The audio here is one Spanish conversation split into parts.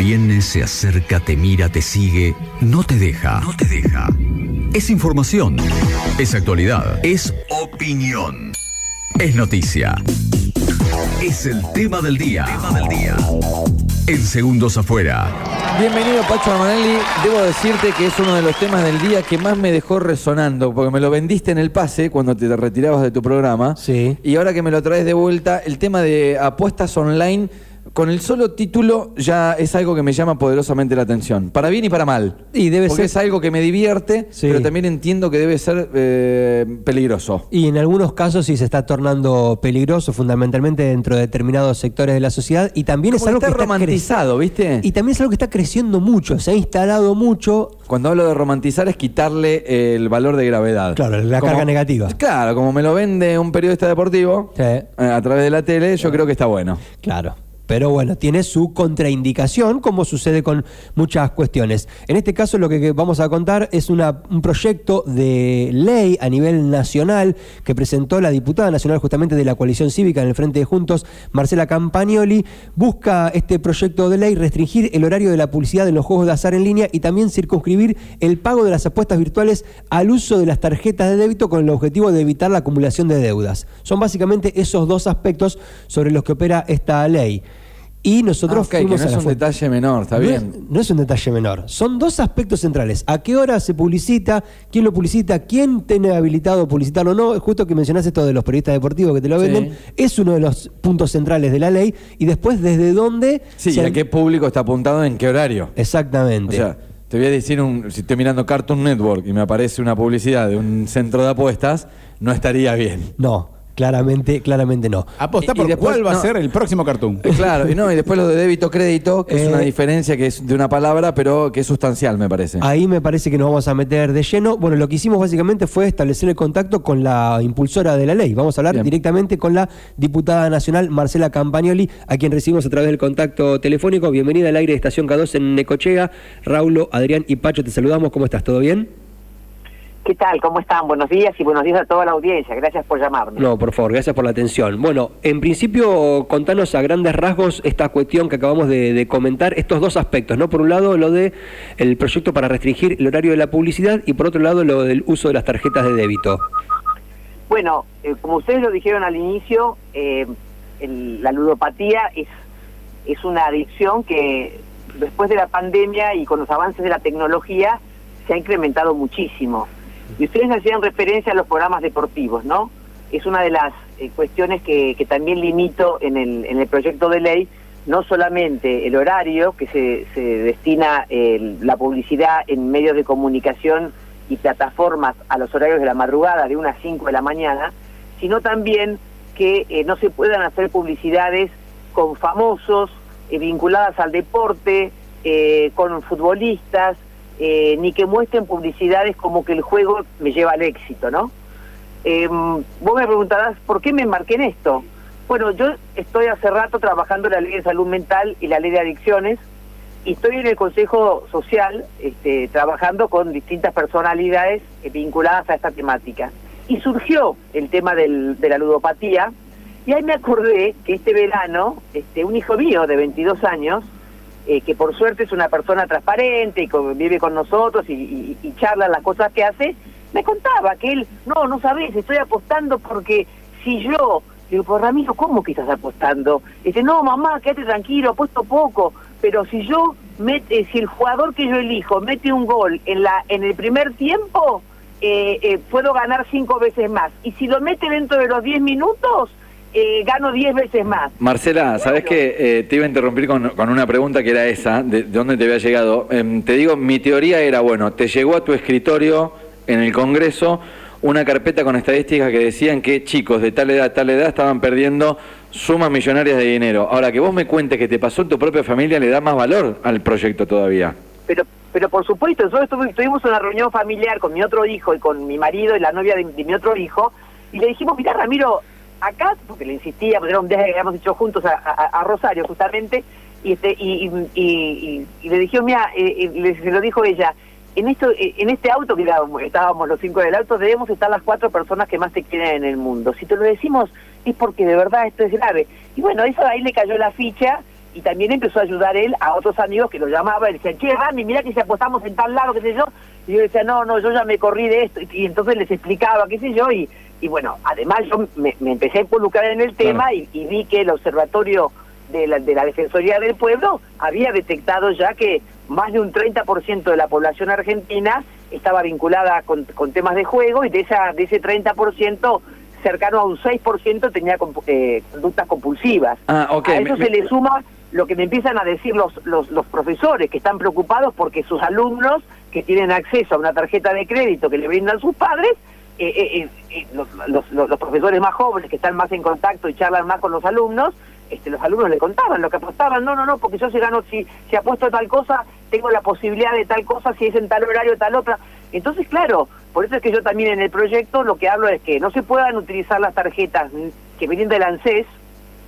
Viene, se acerca, te mira, te sigue, no te deja. No te deja. Es información. Es actualidad. Es opinión. Es noticia. Es el tema del día. Tema del día. En segundos afuera. Bienvenido Pacho Armanelli. Debo decirte que es uno de los temas del día que más me dejó resonando, porque me lo vendiste en el pase cuando te retirabas de tu programa. Sí. Y ahora que me lo traes de vuelta, el tema de apuestas online con el solo título ya es algo que me llama poderosamente la atención. Para bien y para mal. Y debe Porque ser- es algo que me divierte, Sí. pero también entiendo que debe ser eh, peligroso. Y en algunos casos sí se está tornando peligroso, fundamentalmente dentro de determinados sectores de la sociedad. Y también es algo que que está romantizado, ¿viste? Y también es algo que está creciendo mucho, se ha instalado mucho. Cuando hablo de romantizar es quitarle el valor de gravedad. Claro, la carga negativa. Claro, como me lo vende un periodista deportivo Sí. eh, a través de la tele, yo creo que está bueno. Claro. Pero bueno, tiene su contraindicación, como sucede con muchas cuestiones. En este caso, lo que vamos a contar es un proyecto de ley a nivel nacional que presentó la diputada nacional justamente de la coalición cívica en el Frente de Juntos, Marcela Campagnoli. Busca este proyecto de ley restringir el horario de la publicidad en los juegos de azar en línea y también circunscribir el pago de las apuestas virtuales al uso de las tarjetas de débito con el objetivo de evitar la acumulación de deudas. Son básicamente esos dos aspectos sobre los que opera esta ley. Y nosotros Ah, ok, que no a es un detalle menor, está No bien. es- no es un detalle menor. Son dos aspectos centrales. ¿A qué hora se publicita? ¿Quién lo publicita? ¿Quién tiene habilitado publicitarlo o no? Justo que mencionaste esto de los periodistas deportivos que te lo Sí. venden. Es uno de los puntos centrales de la ley. Y después, ¿desde dónde? Sí, se- ¿y a qué público está apuntado en qué horario? O Exactamente. sea, te voy a decir, un, si estoy mirando Cartoon Network y me aparece una publicidad de un centro de apuestas, no estaría bien. no, claramente, claramente no. Aposta Y- y por después- cuál va no. a ser el próximo cartoon. Eh, Claro, y no, y después lo de débito crédito, que es Eh, una diferencia que es de una palabra, pero que es sustancial, me parece. Ahí me parece que nos vamos a meter de lleno. Bueno, lo que hicimos básicamente fue establecer el contacto con la impulsora de la ley. Vamos a hablar Bien. directamente con la diputada nacional Marcela Campagnoli, a quien recibimos a través del contacto telefónico. Bienvenida al aire de Estación K2 en Necochea. Raulo, Adrián y Pacho, te saludamos. ¿Cómo estás? ¿Todo bien? ¿Qué tal? ¿Cómo están? Buenos días y buenos días a toda la audiencia. Gracias por llamarme. No, por favor, gracias por la atención. Bueno, en principio, contanos a grandes rasgos esta cuestión que acabamos de, de comentar, estos dos aspectos, ¿no? Por un lado, lo de el proyecto para restringir el horario de la publicidad y por otro lado, lo del uso de las tarjetas de débito. Bueno, eh, como ustedes lo dijeron al inicio, eh, el- la ludopatía es, es una adicción que después de la pandemia y con los avances de la tecnología se ha incrementado muchísimo. Y ustedes hacían referencia a los programas deportivos, ¿no? Es una de las eh, cuestiones que, también limito en el, en el proyecto de ley, no solamente el horario que se, se destina la publicidad en medios de comunicación y plataformas a los horarios de la madrugada, de unas 5 de la mañana, sino también que eh, no se puedan hacer publicidades con famosos, eh, vinculadas al deporte, con futbolistas, eh, ni que muestren publicidades como que el juego me lleva al éxito, ¿no? Eh, vos me preguntarás, ¿por qué me embarqué en esto? Bueno, yo estoy hace rato trabajando la ley de salud mental y la ley de adicciones, y estoy en el Consejo Social este, trabajando con distintas personalidades eh, vinculadas a esta temática. Y surgió el tema del- de la ludopatía, y ahí me acordé que este verano, este, un hijo mío de 22 años, eh, que por suerte es una persona transparente y co- vive con nosotros y, y- y charla las cosas que hace, me contaba que él, no, no sabes, estoy apostando porque si yo, digo, pues Ramiro, ¿cómo que estás apostando? Dice, no, mamá, quédate tranquilo, apuesto poco, pero si yo, mete, si el jugador que yo elijo mete un gol en, la, en el primer tiempo, eh, eh, puedo ganar cinco veces más. Y si lo mete dentro de los 10 minutos, eh, gano 10 veces más. Marcela, ¿sabes que te iba a interrumpir con, con una pregunta que era esa, de, de dónde te había llegado? Em, te digo, mi teoría era, bueno, te llegó a tu escritorio en el Congreso una carpeta con estadísticas que decían que chicos de tal edad, tal edad estaban perdiendo sumas millonarias de dinero. Ahora, que vos me cuentes que te pasó en tu propia familia le da más valor al proyecto todavía. Pero pero por supuesto, nosotros tuvimos una reunión familiar con mi otro hijo y con mi marido y la novia de, de mi otro hijo, y le dijimos, mira Ramiro, acá, porque le insistía, porque era un viaje que habíamos hecho juntos a, Rosario justamente, y este y, y, y- y le dijimos, mira, eh, eh, se lo dijo ella, en esto eh, en este auto que estábamos los cinco del auto, debemos estar las cuatro personas que más te quieren en el mundo. Si te lo decimos es porque de verdad esto es grave. Y bueno, eso ahí le cayó la ficha y también empezó a ayudar él a otros amigos que lo llamaban y decían, che, Rami, mira que si apostamos en tal lado, qué sé yo. Y yo decía, no, no, yo ya me corrí de esto. Y, entonces les explicaba, qué sé yo, y, y bueno, además yo me, empecé a involucrar en el tema y, vi que el observatorio de la, de la Defensoría del Pueblo había detectado ya que más de un 30% de la población argentina estaba vinculada con, con temas de juego y de, esa, de ese 30% cercano a un 6% tenía eh, conductas compulsivas. Ah, okay. A eso se le suma lo que me empiezan a decir los, los, los, profesores, que están preocupados porque sus alumnos, que tienen acceso a una tarjeta de crédito que le brindan sus padres, eh, eh, eh los, profesores más jóvenes que están más en contacto y charlan más con los alumnos, este, los alumnos le contaban lo que apostaban, no, no, no, porque yo si gano, si, si apuesto tal cosa, tengo la posibilidad de tal cosa, si es en tal horario, tal otra. Entonces, claro, por eso es que yo también en el proyecto lo que hablo es que no se puedan utilizar las tarjetas que vienen del ANSES,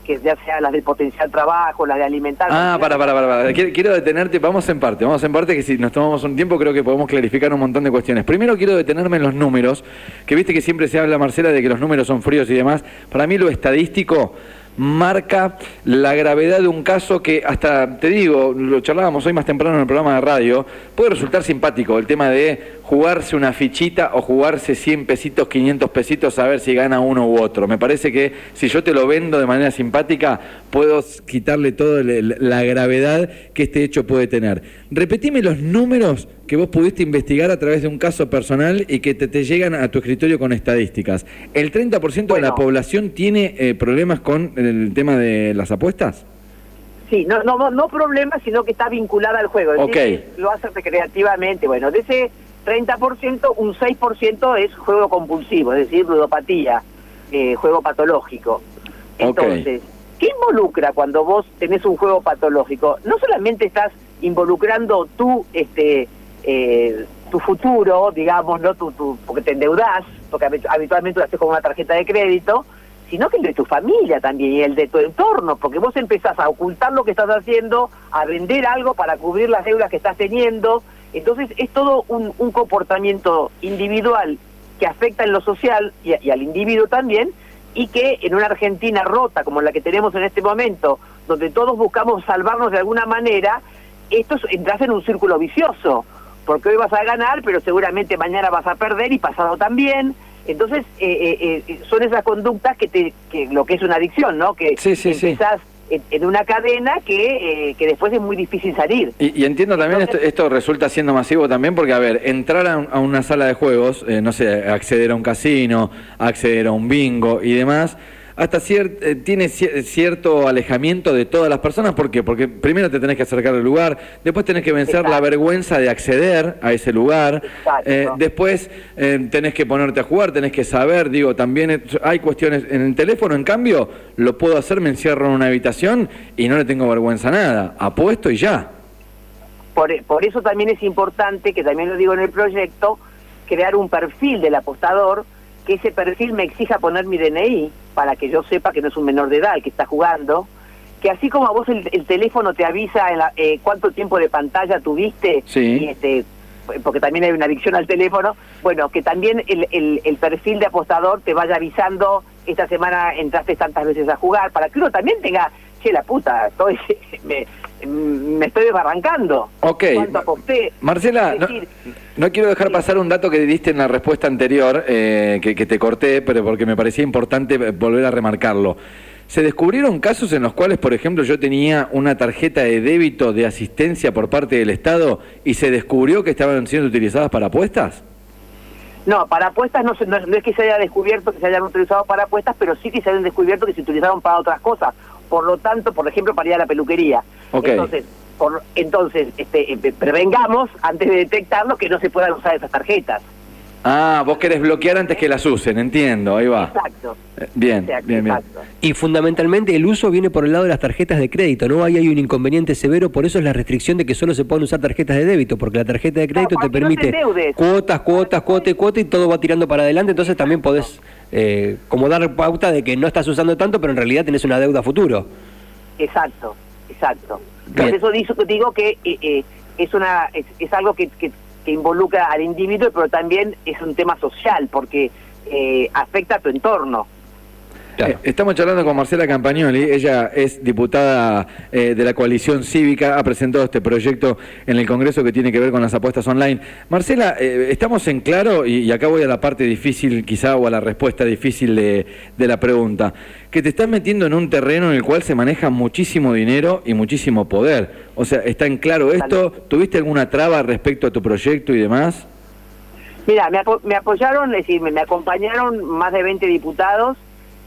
que ya sea las del potencial trabajo, las de alimentar. Ah, para, para, para, para. Quiero, detenerte, vamos en parte, vamos en parte que si nos tomamos un tiempo creo que podemos clarificar un montón de cuestiones. Primero quiero detenerme en los números, que viste que siempre se habla, Marcela, de que los números son fríos y demás. Para mí lo estadístico marca la gravedad de un caso que hasta, te digo, lo charlábamos hoy más temprano en el programa de radio, puede resultar simpático el tema de jugarse una fichita o jugarse 100 pesitos, 500 pesitos a ver si gana uno u otro. Me parece que si yo te lo vendo de manera simpática, puedo quitarle toda la gravedad que este hecho puede tener. Repetime los números que vos pudiste investigar a través de un caso personal y que te, llegan a tu escritorio con estadísticas. ¿El 30% de la población tiene eh, problemas con el tema de las apuestas? Sí, no, no, no problemas, sino que está vinculada al juego. Ok. lo hace recreativamente. Bueno, de ese 30%, un 6% es juego compulsivo, es decir, ludopatía, eh, juego patológico. Entonces, ¿qué involucra cuando vos tenés un juego patológico? No solamente estás involucrando tú, este, eh, tu futuro, digamos, no tu, tu, porque te endeudás, porque habitualmente lo haces con una tarjeta de crédito, sino que el de tu familia también y el de tu entorno, porque vos empezás a ocultar lo que estás haciendo, a vender algo para cubrir las deudas que estás teniendo, entonces es todo un, comportamiento individual que afecta en lo social y, al individuo también, y que en una Argentina rota como la que tenemos en este momento, donde todos buscamos salvarnos de alguna manera, esto entras en un círculo vicioso, porque hoy vas a ganar, pero seguramente mañana vas a perder y pasado también. Entonces, eh, eh, eh, son esas conductas que, te, que lo que es una adicción, ¿no? Que sí, sí, empezás en, una cadena que, eh, que después es muy difícil salir. Y, entiendo también, esto, resulta siendo masivo también porque, a ver, entrar a, una sala de juegos, eh, no sé, acceder a un casino, acceder a un bingo y demás, hasta eh, tiene cierto alejamiento de todas las personas. ¿Por qué? Porque primero te tenés que acercar al lugar, después tenés que vencer la vergüenza de acceder a ese lugar, eh, después eh, tenés que ponerte a jugar, tenés que saber, digo, también hay cuestiones en el teléfono, en cambio, lo puedo hacer, me encierro en una habitación y no le tengo vergüenza a nada, apuesto y ya. Por, por eso también es importante, que también lo digo en el proyecto, crear un perfil del apostador que ese perfil me exija poner mi DNI para que yo sepa que no es un menor de edad el que está jugando, que así como a vos el, teléfono te avisa eh, cuánto tiempo de pantalla tuviste, y este, porque también hay una adicción al teléfono, bueno, que también el, el, el, perfil de apostador te vaya avisando, esta semana entraste tantas veces a jugar, para que uno también tenga, che, la puta, estoy, me, me estoy desbarrancando. Ok. Marcela, no, quiero dejar pasar un dato que diste en la respuesta anterior, eh, que, que, te corté, pero porque me parecía importante volver a remarcarlo. ¿Se descubrieron casos en los cuales, por ejemplo, yo tenía una tarjeta de débito de asistencia por parte del Estado y se descubrió que estaban siendo utilizadas para apuestas? No, para apuestas no, no, es que se haya descubierto que se hayan utilizado para apuestas, pero sí que se hayan descubierto que se utilizaron para otras cosas. Por lo tanto, por ejemplo, para ir a la peluquería. Entonces, por, entonces este, eh, prevengamos, antes de detectarlo, que no se puedan usar esas tarjetas. Ah, vos querés bloquear antes que las usen, entiendo, ahí va. Exacto. Eh, bien, bien, bien. Y fundamentalmente el uso viene por el lado de las tarjetas de crédito, ¿no? Ahí hay un inconveniente severo, por eso es la restricción de que solo se pueden usar tarjetas de débito, porque la tarjeta de crédito te permite cuotas, cuotas, cuotas, cuotas y todo va tirando para adelante, entonces también podés eh, como dar pauta de que no estás usando tanto, pero en realidad tenés una deuda futuro. Exacto, exacto. Por eso digo que eh, eh, es, una, es, algo que que involucra al individuo, pero también es un tema social, porque eh, afecta a tu entorno. Eh, estamos charlando con Marcela Campagnoli, ella es diputada eh, de la coalición cívica, ha presentado este proyecto en el Congreso que tiene que ver con las apuestas online. Marcela, eh, estamos en claro, y, acá voy a la parte difícil quizá o a la respuesta difícil de, de la pregunta, que te estás metiendo en un terreno en el cual se maneja muchísimo dinero y muchísimo poder. O sea, ¿está en claro esto? ¿Tuviste alguna traba respecto a tu proyecto y demás? Mira, me, apoyaron, es decir, me, acompañaron más de 20 diputados.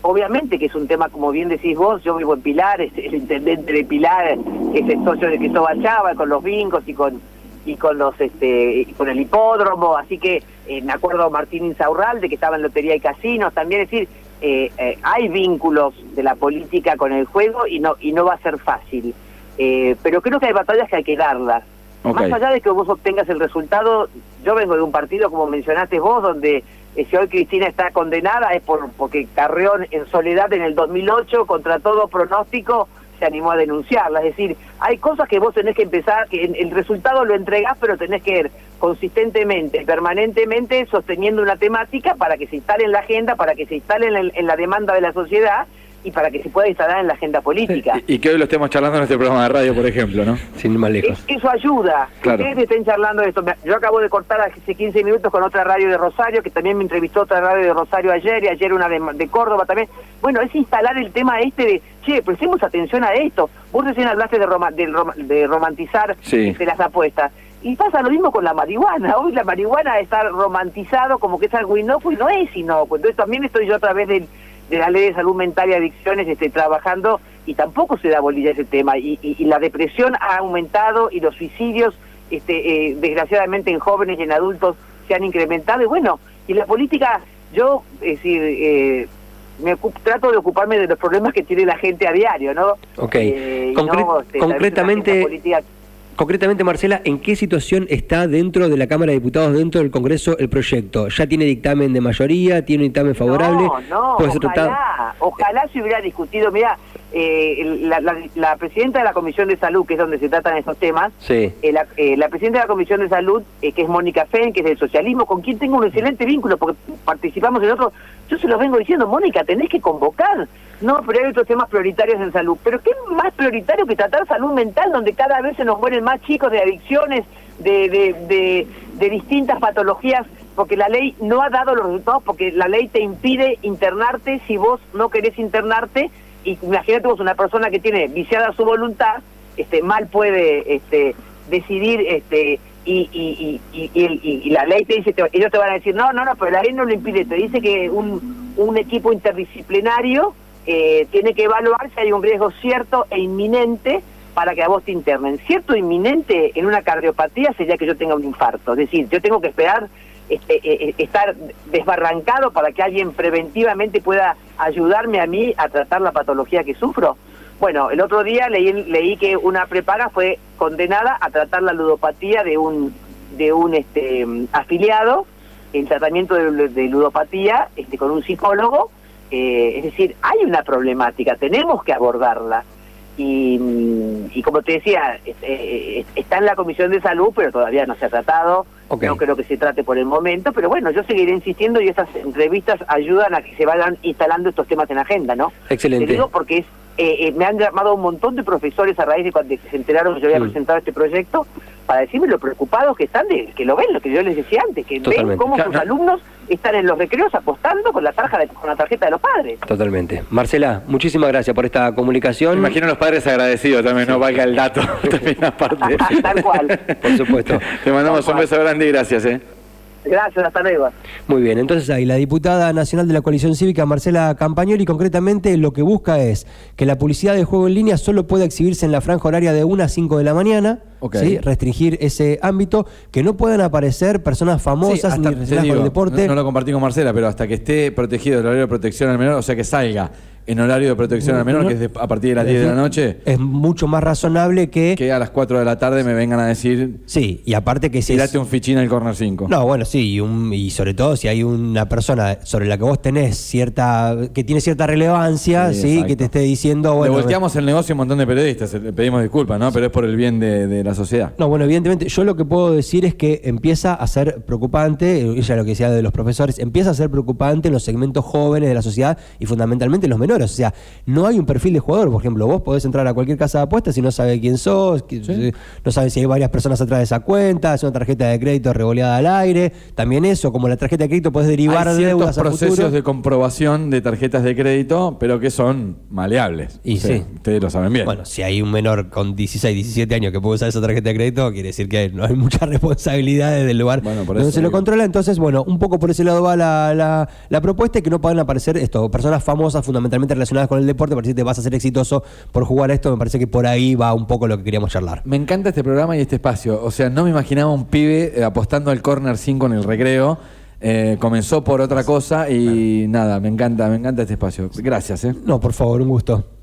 Obviamente que es un tema, como bien decís vos, yo vivo en Pilar, es el intendente de Pilar, es el socio de Cristóbal Chava, con los bingos y con y con los este con el hipódromo, así que eh, me acuerdo Martín Insaurralde que estaba en Lotería y Casinos, también es decir, eh, eh, hay vínculos de la política con el juego y no y no va a ser fácil. pero creo que hay batallas que hay que darlas más allá de que vos obtengas el resultado, yo vengo de un partido, como mencionaste vos, donde si hoy Cristina está condenada es por porque Carreón en soledad en el 2008, contra todo pronóstico, se animó a denunciarla. Es decir, hay cosas que vos tenés que empezar, que el resultado lo entregás, pero tenés que ir consistentemente, permanentemente sosteniendo una temática para que se instale en la agenda, para que se instale en la demanda de la sociedad y para que se pueda instalar en la agenda política. Y, que hoy lo estemos charlando en este programa de radio, por ejemplo, ¿no? Sin más lejos. eso ayuda. Claro. Ustedes estén charlando de esto. Yo acabo de cortar hace 15 minutos con otra radio de Rosario, que también me entrevistó otra radio de Rosario ayer, y ayer una de, Córdoba también. Bueno, es instalar el tema este de, che, prestemos atención a esto. Vos recién hablaste de, de, romantizar este, las apuestas. Y pasa lo mismo con la marihuana. Hoy la marihuana está romantizado como que es algo inocuo y no es inocuo. Entonces también estoy yo a través del de la ley de salud mental y adicciones esté trabajando y tampoco se da bolilla ese tema. Y, la depresión ha aumentado y los suicidios este, eh, desgraciadamente en jóvenes y en adultos se han incrementado. Y bueno y la política yo es decir eh, me trato de ocuparme de los problemas que tiene la gente a diario no Ok. Eh, este, concretamente Concretamente, Marcela, ¿en qué situación está dentro de la Cámara de Diputados, dentro del Congreso, el proyecto? ¿Ya tiene dictamen de mayoría? ¿Tiene un dictamen favorable? No, no, ojalá, ojalá se hubiera discutido. Mira, eh, la, presidenta de la Comisión de Salud, que es donde se tratan estos temas, sí. Eh, eh, la, presidenta de la Comisión de Salud, que es Mónica Fenn, que es del socialismo, con quien tengo un excelente vínculo, porque participamos en otro, yo se los vengo diciendo, Mónica, tenés que convocar no, pero hay otros temas prioritarios en salud. Pero ¿qué más prioritario que tratar salud mental, donde cada vez se nos mueren más chicos de adicciones, de, de, de, distintas patologías? Porque la ley no ha dado los resultados, porque la ley te impide internarte si vos no querés internarte. Imagínate vos una persona que tiene viciada su voluntad, este, mal puede este, decidir este, y, y, y, y, la ley te dice, ellos te van a decir, no, no, no, pero la ley no lo impide, te dice que un, un equipo interdisciplinario eh, tiene que evaluar si hay un riesgo cierto e inminente para que a vos te internen. Cierto e inminente en una cardiopatía sería que yo tenga un infarto, es decir, yo tengo que esperar este, eh, eh, estar desbarrancado para que alguien preventivamente pueda ayudarme a mí a tratar la patología que sufro. Bueno, el otro día leí, leí que una prepaga fue condenada a tratar la ludopatía de un de un este afiliado en tratamiento de, de ludopatía este, con un psicólogo eh, es decir, hay una problemática, tenemos que abordarla. Y, y como te decía, eh, está en la Comisión de Salud, pero todavía no se ha tratado. No creo que se trate por el momento, pero bueno, yo seguiré insistiendo y estas entrevistas ayudan a que se vayan instalando estos temas en agenda, ¿no? Excelente. Te digo porque es, eh, me han llamado un montón de profesores a raíz de cuando se enteraron que yo había mm. presentado este proyecto para decirme lo preocupados que están, de, que lo ven, lo que yo les decía antes, que ven cómo sus alumnos están en los recreos apostando con la tarjeta de, con la tarjeta de los padres. Totalmente. Marcela, muchísimas gracias por esta comunicación. imagino los padres agradecidos también, no valga el dato también aparte. Tal cual. Por supuesto. Te mandamos un beso grande y gracias, ¿eh? Gracias, hasta luego. Muy bien, entonces ahí la diputada nacional de la coalición cívica, Marcela Campagnoli, concretamente lo que busca es que la publicidad de juego en línea solo pueda exhibirse en la franja horaria de 1 a 5 de la mañana, restringir ese ámbito, que no puedan aparecer personas famosas ni relacionadas con el deporte. No, lo compartí con Marcela, pero hasta que esté protegido el horario de protección al menor, o sea que salga en horario de protección al menor, No, que es de- a partir de las 10 de la noche, Es mucho más razonable que... que a las 4 de la tarde me vengan a decir, Sí, y aparte que si es- tirate un fichín al corner 5. No, bueno, sí, y, un- y sobre todo si hay una persona sobre la que vos tenés cierta, que tiene cierta relevancia, Sí, que te esté diciendo, Le volteamos el negocio a un montón de periodistas, le pedimos disculpas, ¿no? Pero es por el bien de, de la sociedad. No, bueno, evidentemente, yo lo que puedo decir es que empieza a ser preocupante, eh, ella lo que decía de los profesores, empieza a ser preocupante en los segmentos jóvenes de la sociedad y fundamentalmente en los menores. O sea, no hay un perfil de jugador, por ejemplo, vos podés entrar a cualquier casa de apuestas y no sabe quién sos, que- no sabes si hay varias personas atrás de esa cuenta, es una tarjeta de crédito revoleada al aire. También eso, como la tarjeta de crédito podés derivar Hay deudas a procesos futuro. de comprobación de tarjetas de crédito, pero que son maleables. Y O sea, sí. Ustedes lo saben bien. Bueno, si hay un menor con 16, 17 años que puede usar esa tarjeta de crédito, quiere decir que no hay muchas responsabilidades del lugar Bueno, por donde se lo controla. Entonces, bueno, un poco por ese lado va la, la- la propuesta y que no puedan aparecer esto, personas famosas fundamentalmente relacionadas con el deporte, para decir te vas a ser exitoso por jugar esto. Me parece que por ahí va un poco lo que queríamos charlar. Me encanta este programa y este espacio. O sea, no me imaginaba un pibe eh, apostando al corner 5 en el recreo. Eh, comenzó por otra cosa y nada, me encanta, me encanta este espacio. Gracias, ¿eh? No, por favor, un gusto.